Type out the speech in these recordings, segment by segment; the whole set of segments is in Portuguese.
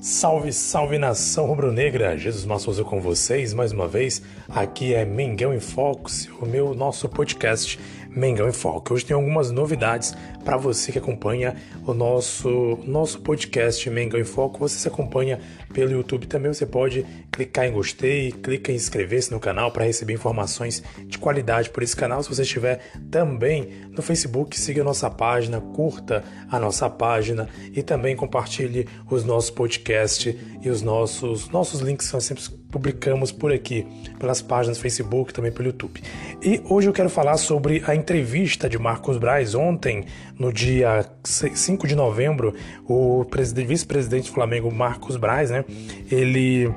Salve, salve nação rubro-negra! Jesus Massoso com vocês mais uma vez. Aqui é Mengão em Foco, o meu nosso podcast Mengão em Foco. Hoje tem algumas novidades para você que acompanha o nosso nosso podcast Mengão em Foco. Você se acompanha pelo YouTube também, você pode clicar em gostei, clica em inscrever-se no canal para receber informações de qualidade por esse canal. Se você estiver também no Facebook, siga a nossa página, curta a nossa página e também compartilhe os nossos podcasts e os nossos nossos links nós sempre publicamos por aqui, pelas páginas Facebook, também pelo YouTube. E hoje eu quero falar sobre a entrevista de Marcos Braz ontem, no dia 5 de novembro, o vice-presidente do Flamengo, Marcos Braz, né? Ele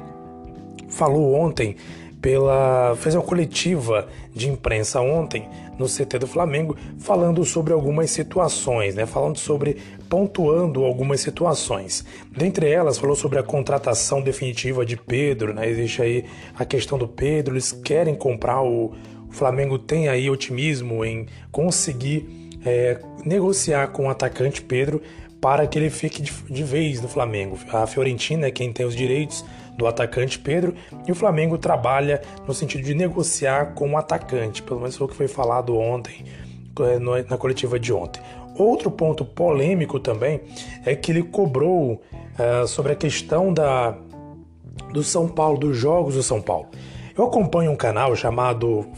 falou ontem pela fez uma coletiva de imprensa ontem no CT do Flamengo falando sobre algumas situações, né? Falando sobre pontuando algumas situações. Dentre elas falou sobre a contratação definitiva de Pedro, né? Existe aí a questão do Pedro, eles querem comprar o, o Flamengo tem aí otimismo em conseguir é, negociar com o atacante Pedro para que ele fique de, de vez no Flamengo. A Fiorentina é quem tem os direitos do atacante Pedro e o Flamengo trabalha no sentido de negociar com o atacante, pelo menos foi o que foi falado ontem, é, na coletiva de ontem. Outro ponto polêmico também é que ele cobrou uh, sobre a questão da, do São Paulo, dos jogos do São Paulo. Eu acompanho um canal chamado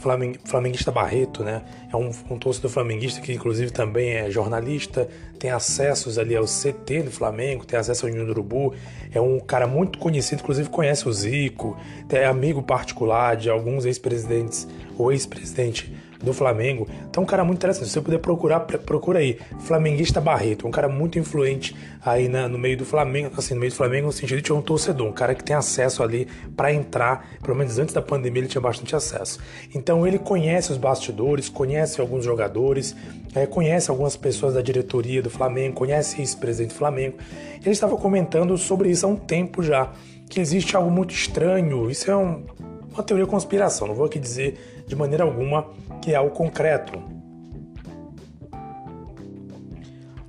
Flamenguista Barreto, né? É um, um torcedor flamenguista que inclusive também é jornalista, tem acessos ali ao CT do Flamengo, tem acesso ao Ninho do Urubu. É um cara muito conhecido, inclusive conhece o Zico, é amigo particular de alguns ex-presidentes ou ex-presidente do Flamengo. Então, um cara muito interessante. Se você puder procurar, procura aí. Flamenguista Barreto, um cara muito influente aí na, no meio do Flamengo, assim, no meio do Flamengo, no sentido de um torcedor, um cara que tem acesso ali para entrar, pelo menos antes da pandemia ele tinha bastante acesso. Então, ele conhece os bastidores, conhece alguns jogadores, é, conhece algumas pessoas da diretoria do Flamengo, conhece esse presidente do Flamengo. Ele estava comentando sobre isso há um tempo já, que existe algo muito estranho. Isso é um, uma teoria de conspiração, não vou aqui dizer de maneira alguma que é algo concreto.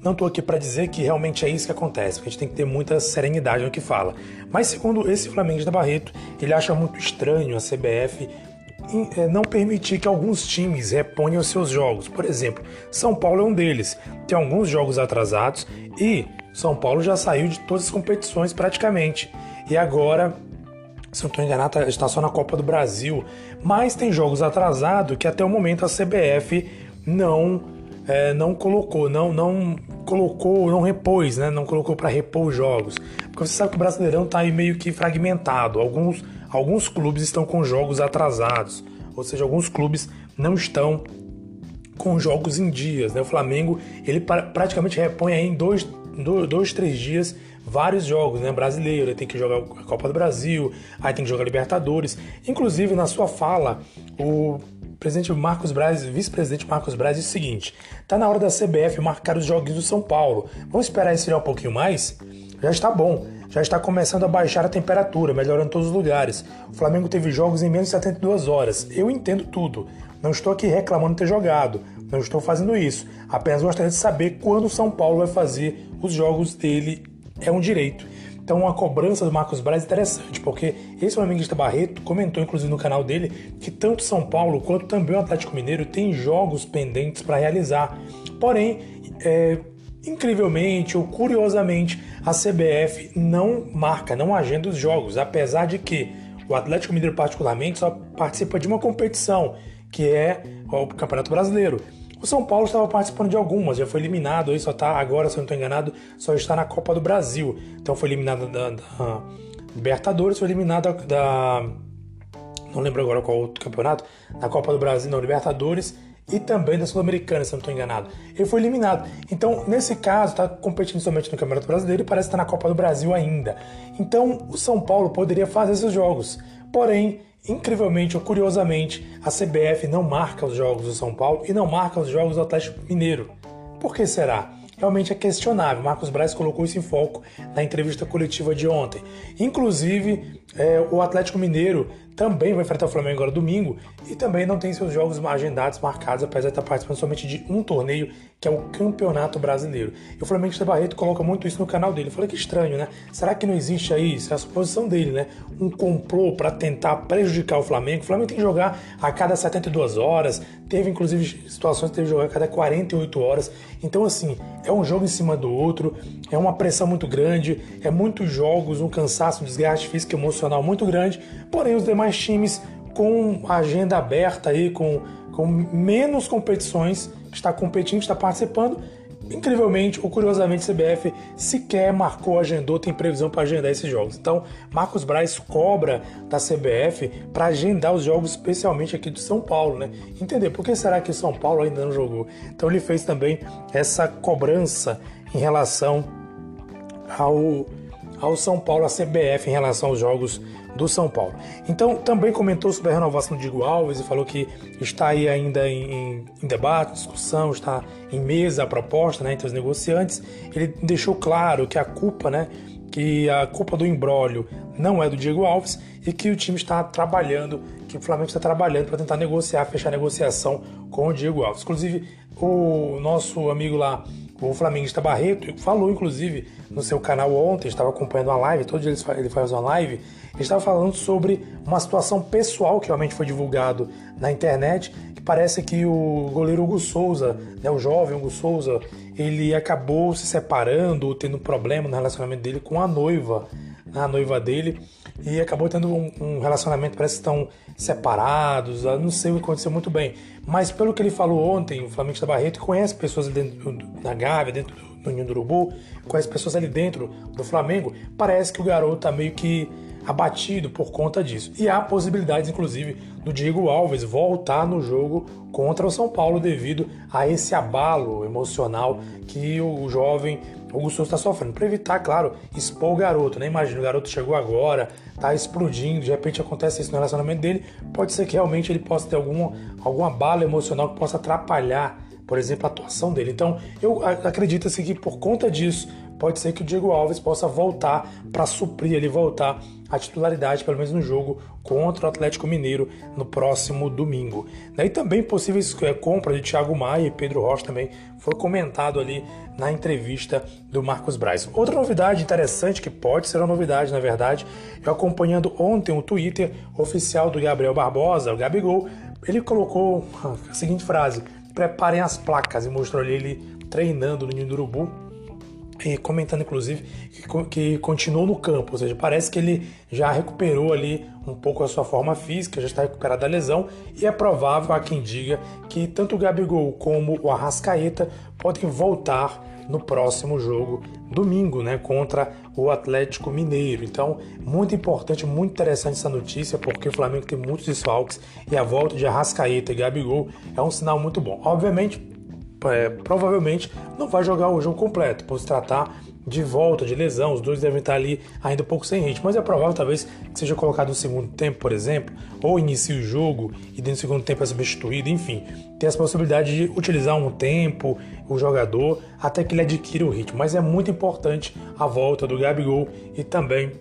Não estou aqui para dizer que realmente é isso que acontece, porque a gente tem que ter muita serenidade no que fala. Mas segundo esse Flamengo da Barreto, ele acha muito estranho a CBF eh, não permitir que alguns times reponham seus jogos. Por exemplo, São Paulo é um deles. Tem alguns jogos atrasados e São Paulo já saiu de todas as competições praticamente. E agora se não estou enganado, tá, está só na Copa do Brasil. Mas tem jogos atrasados que até o momento a CBF não é, não colocou, não não colocou, não repôs, né? Não colocou para repor os jogos. Porque você sabe que o Brasileirão está aí meio que fragmentado. Alguns alguns clubes estão com jogos atrasados, ou seja, alguns clubes não estão com jogos em dias. Né? O Flamengo ele praticamente repõe aí em dois, dois, três dias vários jogos, né? Brasileiro, tem que jogar a Copa do Brasil, aí tem que jogar Libertadores. Inclusive, na sua fala, o presidente Marcos Braz, vice-presidente Marcos Braz, disse o seguinte: tá na hora da CBF marcar os jogos do São Paulo. Vamos esperar esfriar um pouquinho mais? Já está bom. Já está começando a baixar a temperatura, melhorando todos os lugares. O Flamengo teve jogos em menos de 72 horas. Eu entendo tudo. Não estou aqui reclamando de ter jogado. Não estou fazendo isso. Apenas gostaria de saber quando o São Paulo vai fazer os jogos dele é um direito. Então, a cobrança do Marcos Braz é interessante, porque esse flamenguista Barreto comentou, inclusive, no canal dele, que tanto São Paulo quanto também o Atlético Mineiro têm jogos pendentes para realizar. Porém, é, incrivelmente ou curiosamente, a CBF não marca, não agenda os jogos, apesar de que o Atlético Mineiro, particularmente, só participa de uma competição, que é o Campeonato Brasileiro. O São Paulo estava participando de algumas, já foi eliminado, aí só está agora, se eu não estou enganado, só está na Copa do Brasil. Então foi eliminado da, da Libertadores, foi eliminado da. Não lembro agora qual outro campeonato, na Copa do Brasil, na Libertadores e também da Sul-Americana, se eu não estou enganado. Ele foi eliminado. Então, nesse caso, está competindo somente no Campeonato Brasileiro e parece estar tá na Copa do Brasil ainda. Então, o São Paulo poderia fazer esses jogos. Porém, Incrivelmente ou curiosamente, a CBF não marca os jogos do São Paulo e não marca os jogos do Atlético Mineiro. Por que será? realmente é questionável. Marcos Braz colocou isso em foco na entrevista coletiva de ontem. Inclusive, é, o Atlético Mineiro também vai enfrentar o Flamengo agora domingo e também não tem seus jogos agendados marcados, apesar de estar participando somente de um torneio, que é o Campeonato Brasileiro. E o Flamengo de Barreto coloca muito isso no canal dele. Falei que estranho, né? Será que não existe aí, isso é a suposição dele, né? Um complô para tentar prejudicar o Flamengo. O Flamengo tem que jogar a cada 72 horas, teve inclusive situações que teve que jogar a cada 48 horas. Então, assim, é um jogo em cima do outro, é uma pressão muito grande, é muitos jogos, um cansaço, um desgaste físico e emocional muito grande. Porém, os demais times com agenda aberta aí, com, com menos competições, está competindo, está participando. Incrivelmente ou curiosamente, CBF sequer marcou, agendou, tem previsão para agendar esses jogos. Então, Marcos Braz cobra da CBF para agendar os jogos, especialmente aqui do São Paulo, né? Entender por que será que o São Paulo ainda não jogou. Então, ele fez também essa cobrança em relação ao, ao São Paulo, a CBF, em relação aos jogos do São Paulo. Então, também comentou sobre a renovação do Diego Alves e falou que está aí ainda em, em debate, discussão, está em mesa a proposta né, entre os negociantes. Ele deixou claro que a culpa, né, que a culpa do embrólio não é do Diego Alves e que o time está trabalhando, que o Flamengo está trabalhando para tentar negociar, fechar a negociação com o Diego Alves. Inclusive, o nosso amigo lá, o flamenguista Barreto, falou inclusive no seu canal ontem, estava acompanhando uma live, todo dia ele faz uma live, ele estava falando sobre uma situação pessoal que realmente foi divulgado na internet, que parece que o goleiro Hugo Souza, né, o jovem Hugo Souza, ele acabou se separando, tendo problema no relacionamento dele com a noiva, a noiva dele, e acabou tendo um, um relacionamento, parece que estão separados, não sei o que aconteceu muito bem. Mas pelo que ele falou ontem, o Flamengo da Barreto conhece pessoas dentro da Gávea, dentro do Ninho do Urubu, conhece pessoas ali dentro do Flamengo, parece que o garoto tá meio que abatido por conta disso. E há possibilidades, inclusive, do Diego Alves voltar no jogo contra o São Paulo devido a esse abalo emocional que o jovem Hugo Souza está sofrendo. Para evitar, claro, expor o garoto. Né? Imagina, o garoto chegou agora, está explodindo, de repente acontece isso no relacionamento dele, pode ser que realmente ele possa ter algum, algum abalo emocional que possa atrapalhar, por exemplo, a atuação dele. Então, eu acredito-se que por conta disso, pode ser que o Diego Alves possa voltar para suprir ele, voltar à titularidade, pelo menos no jogo contra o Atlético Mineiro no próximo domingo. Daí também possíveis é, compras de Thiago Maia e Pedro Rocha também foi comentado ali na entrevista do Marcos Braz. Outra novidade interessante, que pode ser uma novidade na verdade, eu acompanhando ontem o Twitter oficial do Gabriel Barbosa, o Gabigol, ele colocou a seguinte frase: preparem as placas e mostrou ali ele treinando no Ninho do Urubu e comentando inclusive que, que continuou no campo, ou seja, parece que ele já recuperou ali um pouco a sua forma física, já está recuperado da lesão e é provável, há quem diga, que tanto o Gabigol como o Arrascaeta podem voltar no próximo jogo, domingo, né, contra o Atlético Mineiro. Então, muito importante, muito interessante essa notícia, porque o Flamengo tem muitos desfalques e a volta de Arrascaeta e Gabigol é um sinal muito bom. Obviamente, é, provavelmente não vai jogar o jogo completo, por se tratar de volta, de lesão, os dois devem estar ali ainda um pouco sem ritmo, mas é provável talvez que seja colocado no segundo tempo, por exemplo, ou inicie o jogo e dentro do segundo tempo é substituído, enfim, tem essa possibilidade de utilizar um tempo o jogador até que ele adquira o ritmo, mas é muito importante a volta do Gabigol e também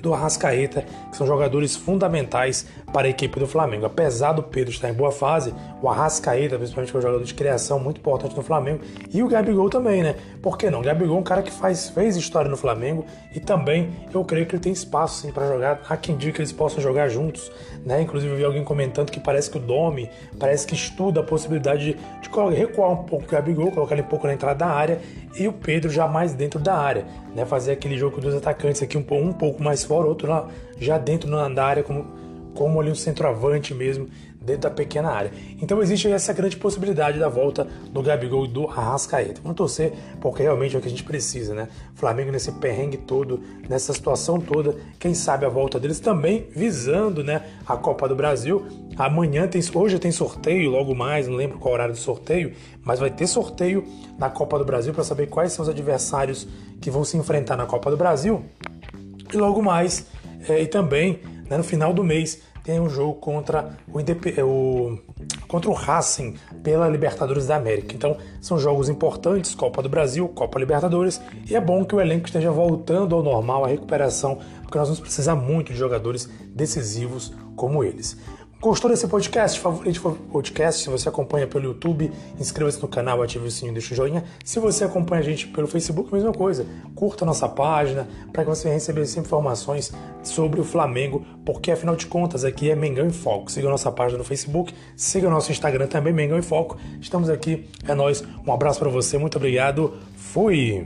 do Arrascaeta, que são jogadores fundamentais para a equipe do Flamengo. Apesar do Pedro estar em boa fase, o Arrascaeta, principalmente, que é um jogador de criação muito importante no Flamengo, e o Gabigol também, né? Por que não? O Gabigol é um cara que faz, fez história no Flamengo e também eu creio que ele tem espaço sim, para jogar. Há quem diga que eles possam jogar juntos, né? Inclusive eu vi alguém comentando que parece que o Domi parece que estuda a possibilidade de, de recuar um pouco o Gabigol, colocar ele um pouco na entrada da área e o Pedro já mais dentro da área, né? Fazer aquele jogo com dois atacantes aqui um, um pouco mais fora, outro lá, já dentro da área como como ali um centroavante mesmo dentro da pequena área. Então existe essa grande possibilidade da volta do Gabigol e do Arrascaeta. Vamos torcer porque realmente é o que a gente precisa, né? Flamengo nesse perrengue todo, nessa situação toda, quem sabe a volta deles também visando, né, a Copa do Brasil. Amanhã tem, hoje tem sorteio, logo mais, não lembro qual horário do sorteio, mas vai ter sorteio na Copa do Brasil para saber quais são os adversários que vão se enfrentar na Copa do Brasil. E logo mais, é, e também né, no final do mês tem um jogo contra o, Indep o contra o Racing pela Libertadores da América. Então, são jogos importantes, Copa do Brasil, Copa Libertadores, e é bom que o elenco esteja voltando ao normal, à recuperação, porque nós vamos precisar muito de jogadores decisivos como eles. Gostou desse podcast? Favorite podcast? Se você acompanha pelo YouTube, inscreva-se no canal, ative o sininho, deixa o joinha. Se você acompanha a gente pelo Facebook, mesma coisa. Curta a nossa página para que você receba informações sobre o Flamengo, porque afinal de contas aqui é Mengão em Foco. Siga a nossa página no Facebook, siga o nosso Instagram também, Mengão em Foco. Estamos aqui, é nós. Um abraço para você, muito obrigado. Fui!